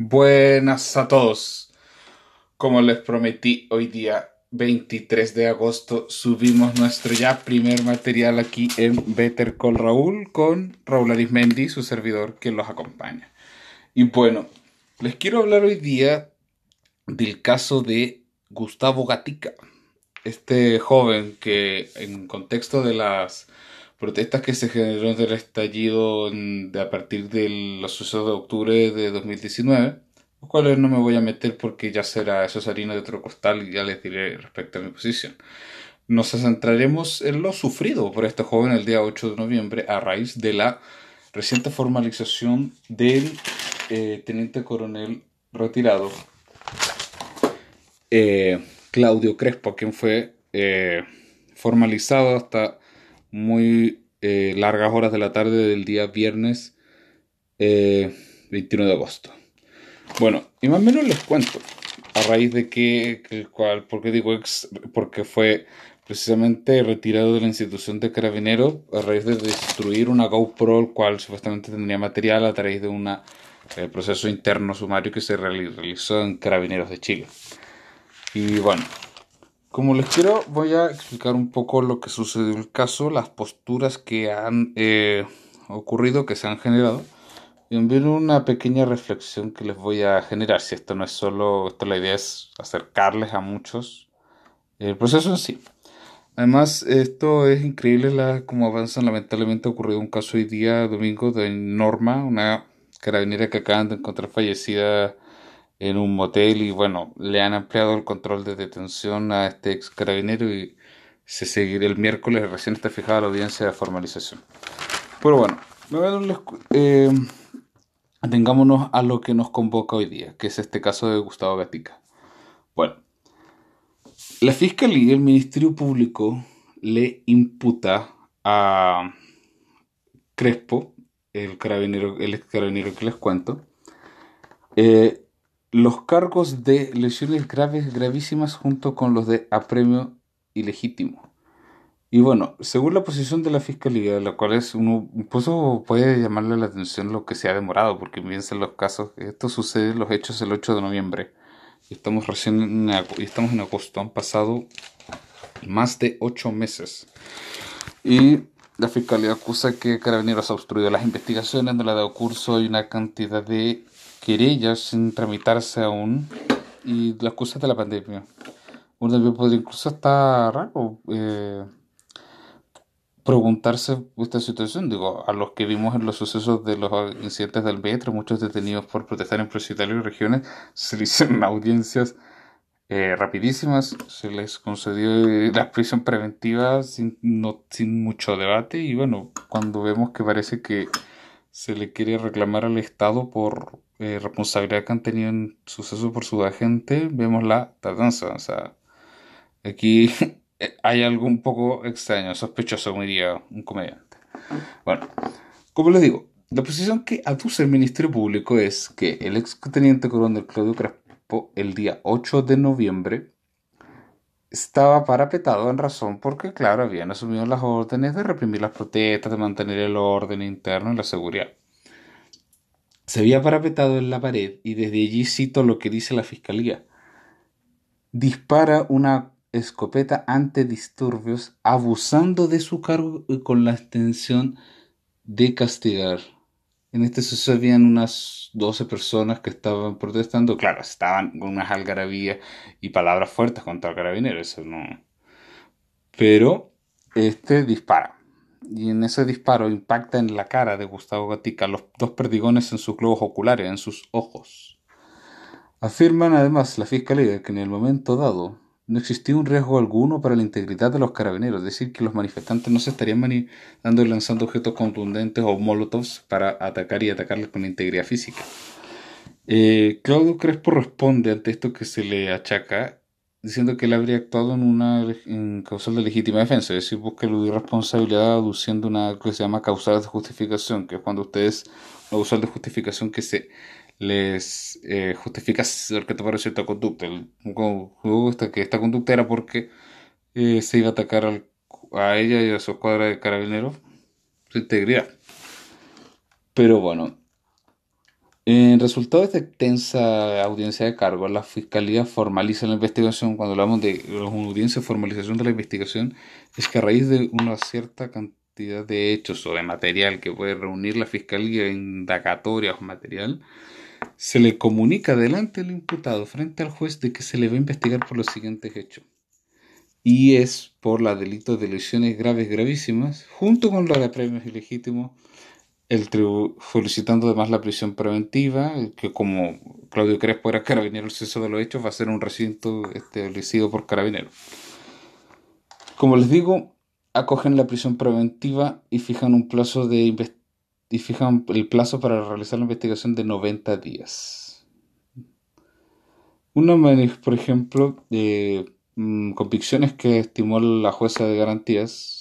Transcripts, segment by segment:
Buenas a todos. Como les prometí, hoy día 23 de agosto subimos nuestro ya primer material aquí en Better Call Raúl con Raúl Arismendi, su servidor, que los acompaña. Y bueno, les quiero hablar hoy día del caso de Gustavo Gatica, este joven que en contexto de las protestas que se generaron del estallido de, a partir de los sucesos de octubre de 2019, los cuales no me voy a meter porque ya será eso es harina de otro costal y ya les diré respecto a mi posición. Nos centraremos en lo sufrido por este joven el día 8 de noviembre a raíz de la reciente formalización del eh, teniente coronel retirado eh, Claudio Crespo, quien fue eh, formalizado hasta muy eh, largas horas de la tarde del día viernes 21 de agosto. Bueno, y más o menos les cuento a raíz de que, el cual, porque digo ex, porque fue precisamente retirado de la institución de carabineros a raíz de destruir una GoPro, el cual supuestamente tendría material a través de un proceso interno sumario que se realizó en Carabineros de Chile. Y bueno, como les quiero, voy a explicar un poco lo que sucedió en el caso, las posturas que han eh, ocurrido, que se han generado, y envío una pequeña reflexión que les voy a generar. Si esto no es solo, esto la idea es acercarles a muchos el proceso en sí. Además, esto es increíble la, cómo avanzan. Lamentablemente ha ocurrido un caso hoy día, domingo, de Norma, una carabinera que acaban de encontrar fallecida en un motel y bueno, le han ampliado el control de detención a este ex carabinero y se seguirá el miércoles, recién está fijada la audiencia de formalización. Pero bueno, eh, a lo que nos convoca hoy día, que es este caso de Gustavo Gatica. Bueno, la Fiscalía y el Ministerio Público le imputa a Crespo, el carabinero, el ex carabinero que les cuento, eh, los cargos de lesiones graves, gravísimas, junto con los de apremio ilegítimo. Y bueno, según la posición de la fiscalía, la cual es uno, incluso puede llamarle la atención lo que se ha demorado, porque piensa en los casos, esto sucede los hechos el 8 de noviembre, y estamos recién en, estamos en agosto, han pasado más de ocho meses. Y la fiscalía acusa que Carabineros ha obstruido las investigaciones, no le ha dado curso y una cantidad de querellas sin tramitarse aún y las cosas de la pandemia. Uno también podría incluso estar raro eh, preguntarse esta situación. Digo, a los que vimos en los sucesos de los incidentes del metro, muchos detenidos por protestar en Propietarios y regiones, se le hicieron audiencias eh, rapidísimas, se les concedió la prisión preventiva sin, no, sin mucho debate y bueno, cuando vemos que parece que se le quiere reclamar al Estado por eh, responsabilidad que han tenido en suceso por su agente, vemos la tardanza. O sea, aquí hay algo un poco extraño, sospechoso, como diría un comediante. Bueno, como les digo, la posición que aduce el Ministerio Público es que el ex teniente coronel Claudio Crespo, el día 8 de noviembre, estaba parapetado en razón porque, claro, habían asumido las órdenes de reprimir las protestas, de mantener el orden interno y la seguridad. Se había parapetado en la pared y desde allí cito lo que dice la fiscalía. Dispara una escopeta ante disturbios abusando de su cargo y con la intención de castigar. En este suceso habían unas 12 personas que estaban protestando. Claro, estaban con unas algarabías y palabras fuertes contra el carabinero, eso no. Pero este dispara y en ese disparo impacta en la cara de Gustavo Gatica los dos perdigones en sus globos oculares, en sus ojos. Afirman además la Fiscalía que en el momento dado no existía un riesgo alguno para la integridad de los carabineros, es decir, que los manifestantes no se estarían manipulando y lanzando objetos contundentes o molotovs para atacar y atacarles con integridad física. Eh, Claudio Crespo responde ante esto que se le achaca diciendo que él habría actuado en una en causal de legítima defensa, es decir, busca eludir responsabilidad aduciendo una que se llama causal de justificación, que es cuando ustedes, una causal de justificación que se les eh, justifica que tomar cierta conducta. El, esta, que esta conducta era porque eh, se iba a atacar a ella y a su escuadra de carabineros su integridad. Pero bueno, En resultado de esta extensa audiencia de cargo, la Fiscalía formaliza la investigación. Cuando hablamos de audiencia formalización de la investigación, es que a raíz de una cierta cantidad de hechos o de material que puede reunir la Fiscalía, indagatoria o material, se le comunica delante del imputado frente al juez de que se le va a investigar por los siguientes hechos. Y es por la delito de lesiones graves gravísimas, junto con la de premios ilegítimos el solicitando además la prisión preventiva, que como Claudio Crespo era carabinero el suceso de los hechos, va a ser un recinto establecido por carabineros. Como les digo, acogen la prisión preventiva y fijan un plazo de y fijan el plazo para realizar la investigación de 90 días. Una, por ejemplo, de mm, convicciones que estimó la jueza de garantías,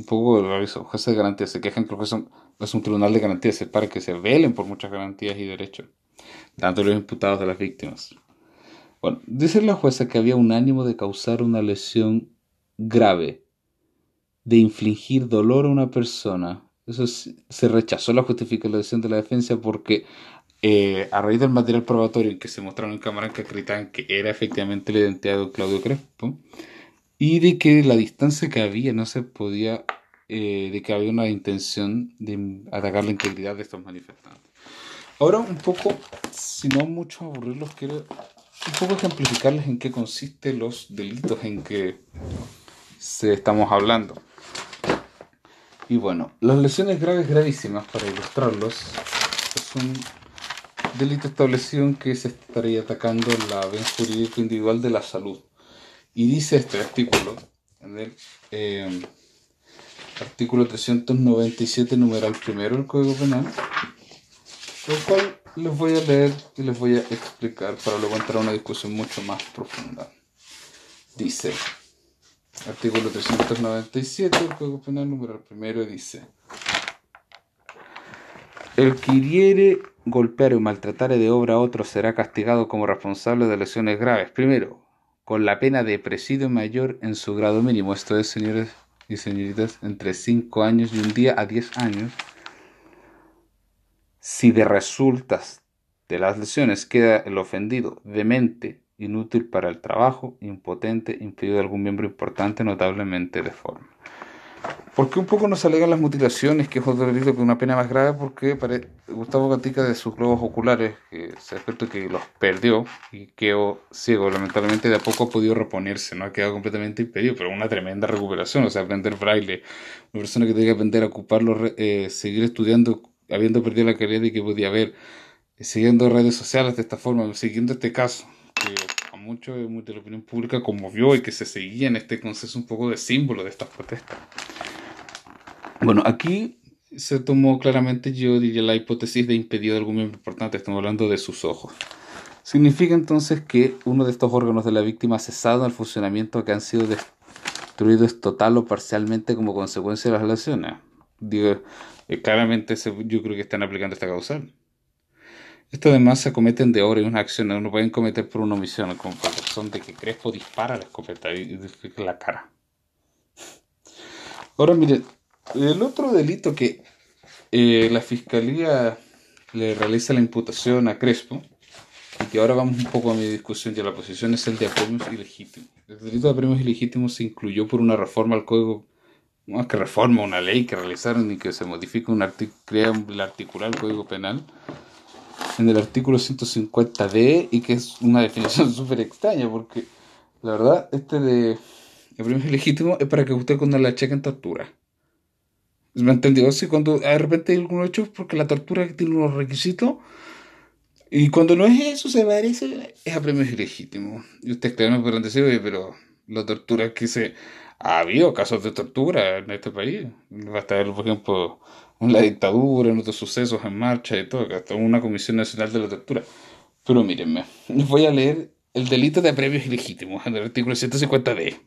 un poco la jueza de garantías se quejan que los son es un tribunal de garantías, para que se velen por muchas garantías y derechos, tanto los imputados de las víctimas. Bueno, dice la jueza que había un ánimo de causar una lesión grave, de infligir dolor a una persona. Eso se rechazó la justificación de la defensa porque eh, a raíz del material probatorio en que se mostraron en cámara que acreditaban que era efectivamente la identidad de Claudio Crespo y de que la distancia que había no se podía eh, de que había una intención de atacar la integridad de estos manifestantes. Ahora un poco, si no mucho aburrirlos, quiero un poco ejemplificarles en qué consisten los delitos en que se estamos hablando. Y bueno, las lesiones graves gravísimas, para ilustrarlos, es un delito establecido en que se estaría atacando la bien jurídico individual de la salud. Y dice este artículo, en el, eh, artículo 397, numeral primero del Código Penal, lo cual les voy a leer y les voy a explicar para luego entrar a una discusión mucho más profunda. Dice, artículo 397 del Código Penal, numeral primero, dice, el que hiriere, golpeare o maltratare de obra a otro será castigado como responsable de lesiones graves. Primero, con la pena de presidio mayor en su grado mínimo. Esto es, señores y señoritas entre 5 años y un día a 10 años, si de resultas de las lesiones queda el ofendido demente, inútil para el trabajo, impotente, impedido de algún miembro importante, notablemente deforme. ¿Por qué un poco nos alegan las mutilaciones, que es otro delito que una pena más grave? Porque Gustavo Gatica de sus globos oculares, que se ha que los perdió y quedó ciego, lamentablemente de a poco ha podido reponerse, no ha quedado completamente impedido, pero una tremenda recuperación, o sea, aprender braille, una persona que tiene que aprender a ocuparlo, eh, seguir estudiando, habiendo perdido la calidad y que podía ver, eh, siguiendo redes sociales de esta forma, siguiendo este caso, a muchos de la opinión pública conmovió y que se seguía en este consenso un poco de símbolo de estas protestas. Bueno, aquí se tomó claramente, yo diría, la hipótesis de impedido de algún miembro importante, estamos hablando de sus ojos. Significa entonces que uno de estos órganos de la víctima ha cesado el funcionamiento que han sido destruidos total o parcialmente como consecuencia de las lesiones. Digo, eh, claramente yo creo que están aplicando esta causal. Esto además se cometen de obra y una acción, no pueden cometer por una omisión, por razón de que Crespo dispara la escopeta y la cara. Ahora mire, el otro delito que eh, la fiscalía le realiza la imputación a Crespo, y que ahora vamos un poco a mi discusión y a la posición, es el de apremios ilegítimos. El delito de apremios ilegítimos se incluyó por una reforma al código, no que reforma una ley que realizaron y que se modifica un crea el articular el código penal en el artículo 150d y que es una definición súper extraña porque la verdad este de apremios ilegítimos es para que usted cuando la chequen tortura ¿Me entendió? Sí, cuando de repente hay algunos hechos porque la tortura tiene unos requisitos y cuando no es eso, se parece, es a premios ilegítimos. Y ustedes claro me podrán decir, oye, pero la tortura que se... Ha habido casos de tortura en este país. Basta ver, por ejemplo, en la dictadura, en otros sucesos en marcha y todo, hasta una comisión nacional de la tortura. Pero mírenme, voy a leer el delito de premios ilegítimos en el artículo 150d.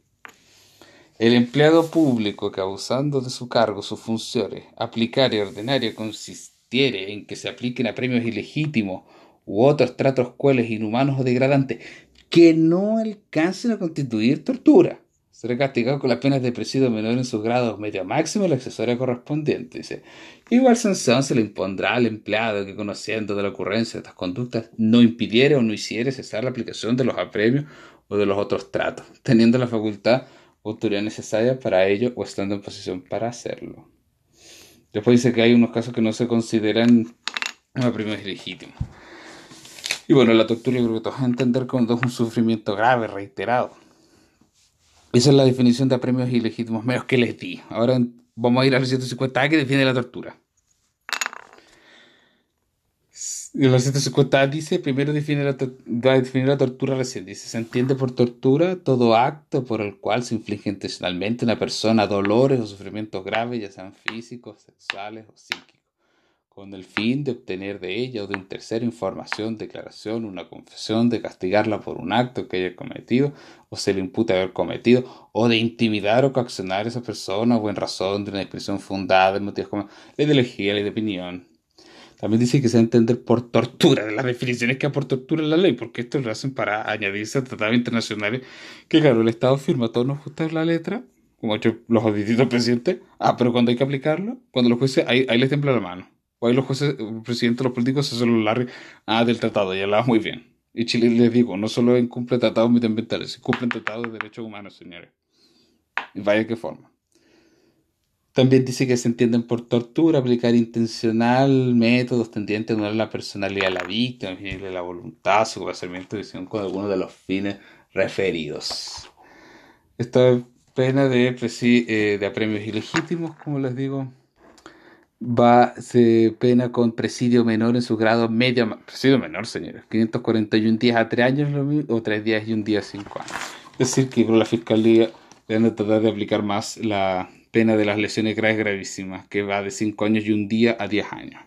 El empleado público que abusando de su cargo, sus funciones, aplicar y ordenar consistiere en que se apliquen a premios ilegítimos u otros tratos cuales inhumanos o degradantes que no alcancen a constituir tortura. Será castigado con las penas de presidio menor en sus grados medio máximo la accesoria correspondiente. Dice, igual sanción se le impondrá al empleado que conociendo de la ocurrencia de estas conductas no impidiere o no hiciere cesar la aplicación de los apremios o de los otros tratos, teniendo la facultad o autoridad necesaria para ello o estando en posición para hacerlo. Después dice que hay unos casos que no se consideran apremios ilegítimos. Y bueno, la tortura yo creo que todos entender cuando es un sufrimiento grave, reiterado. Esa es la definición de apremios ilegítimos menos que les di. Ahora vamos a ir al 150A que define la tortura. El 150 dice, primero define la, definir la tortura recién. Dice, se entiende por tortura todo acto por el cual se inflige intencionalmente a una persona dolores o sufrimientos graves, ya sean físicos, sexuales o psíquicos con el fin de obtener de ella o de un tercero información, declaración, una confesión, de castigarla por un acto que haya cometido o se le impute haber cometido, o de intimidar o coaccionar a esa persona o en razón de una expresión fundada en motivos como la ideología, la de opinión. También dice que se va a entender por tortura, de las definiciones que hay por tortura en la ley, porque esto lo hacen para añadirse a tratados internacionales que, claro, el Estado firma todos nos gusta la letra, como ha hecho los distintos presidentes, ah, pero cuando hay que aplicarlo, cuando los jueces, ahí, ahí les tembla la mano. O ahí los jueces, el presidente, los políticos se suelen larga ah, del tratado, ya va muy bien. Y Chile, les digo, no solo incumple tratados medioambientales, cumplen tratados de derechos humanos, señores. Y vaya qué forma. También dice que se entienden por tortura, aplicar intencional métodos tendientes a anular la personalidad de la víctima, la voluntad, su comportamiento de con alguno de los fines referidos. Esta pena de, eh, de apremios ilegítimos, como les digo, va, se pena con presidio menor en su grado medio, presidio menor, señores, 541 días a 3 años o 3 días y un día a 5 años. Es decir, que la fiscalía deben tratar de aplicar más la pena de las lesiones graves gravísimas, que va de 5 años y un día a 10 años.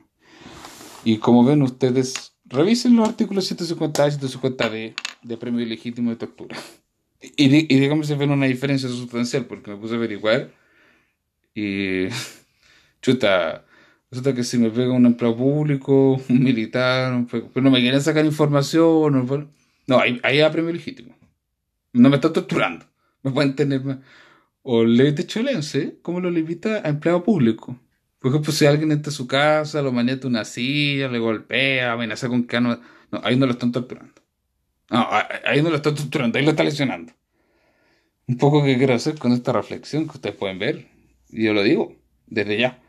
Y como ven ustedes, revisen los artículos 150 y 150 de, de premio ilegítimo de tortura. Y, y digamos si ven una diferencia sustancial, porque me puse a averiguar y chuta, resulta que si me pega un empleado público, un militar, pero no me quieren sacar información, no, ahí, ahí premio legítimo. No me está torturando. Me pueden tener. O ley de cholense, como lo limita a empleado público. Por ejemplo, si alguien entra a su casa, lo manieta una silla, le golpea, amenaza con que no. No, ahí no lo están torturando. No, ahí no lo están torturando, ahí lo está lesionando. Un poco que quiero hacer con esta reflexión que ustedes pueden ver. Y yo lo digo, desde ya.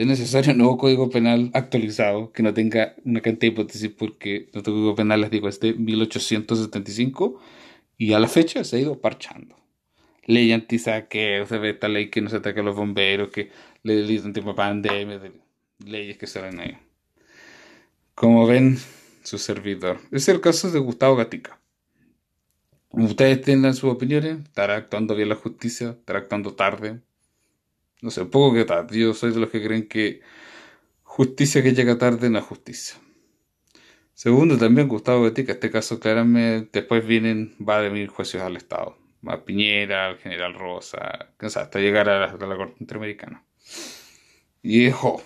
Es necesario un nuevo código penal actualizado que no tenga una cantidad de hipótesis porque nuestro código penal, les digo, es de 1875 y a la fecha se ha ido parchando. Ley antisaqueo, se ve esta ley que no se ataque a los bomberos, que ley de tipo pandemia, leyes que salen ahí. Como ven, su servidor. Es el caso de Gustavo Gatica. Ustedes tengan sus opiniones, estará actuando bien la justicia, estará actuando tarde, no sé, un poco que tarde. Yo soy de los que creen que justicia que llega tarde no es justicia. Segundo, también Gustavo Betica, este caso claramente después vienen, va a venir juicios al Estado. A Piñera, al general Rosa, hasta llegar a la, Corte Interamericana. Y dijo,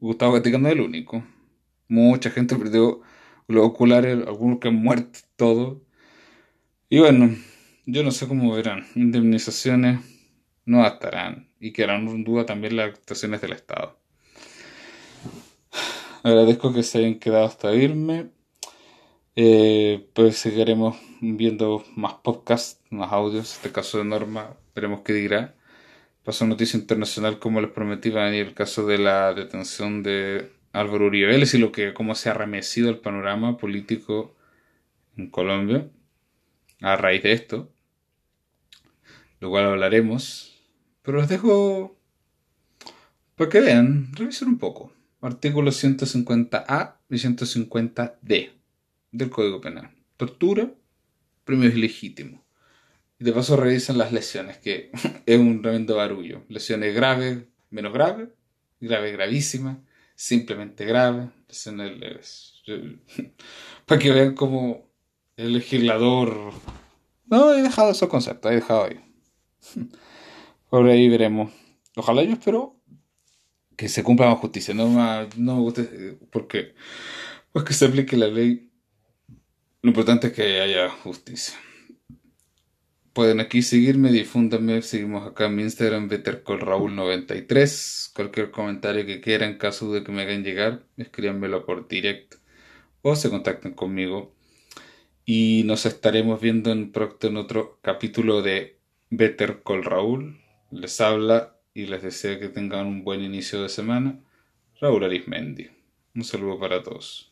Gustavo Gatica no es el único. Mucha gente perdió los oculares, algunos que han muerto, todo. Y bueno, yo no sé cómo verán. Indemnizaciones no estarán y quedarán en duda también las actuaciones del Estado. Agradezco que se hayan quedado hasta irme. Eh, pues seguiremos viendo más podcasts, más audios. Este caso de Norma, veremos qué dirá. Pasó noticia internacional, como les prometí, va a venir el caso de la detención de Álvaro Uribe Vélez y lo que, cómo se ha remecido el panorama político en Colombia a raíz de esto. Lo cual hablaremos. Pero los dejo para que vean, revisen un poco. Artículos 150A y 150D del Código Penal. Tortura, premios ilegítimos. Y de paso revisen las lesiones, que es un tremendo barullo. Lesiones graves, menos graves, graves, gravísimas, simplemente graves, lesiones. Para que vean cómo el legislador... No, he dejado esos conceptos, he dejado ahí. Por ahí veremos. Ojalá yo espero que se cumpla más justicia. No, no me gusta porque pues que se aplique la ley. Lo importante es que haya justicia. pueden aquí seguirme, difúndanme, seguimos acá en mi Instagram, BetterCallRaúl93. Cualquier comentario que quieran, en caso de que me hagan llegar, escríbanmelo por directo o se contacten conmigo. Y nos estaremos viendo en en otro capítulo de Better Call Raúl. Les habla y les deseo que tengan un buen inicio de semana. Raúl Arismendi. Un saludo para todos.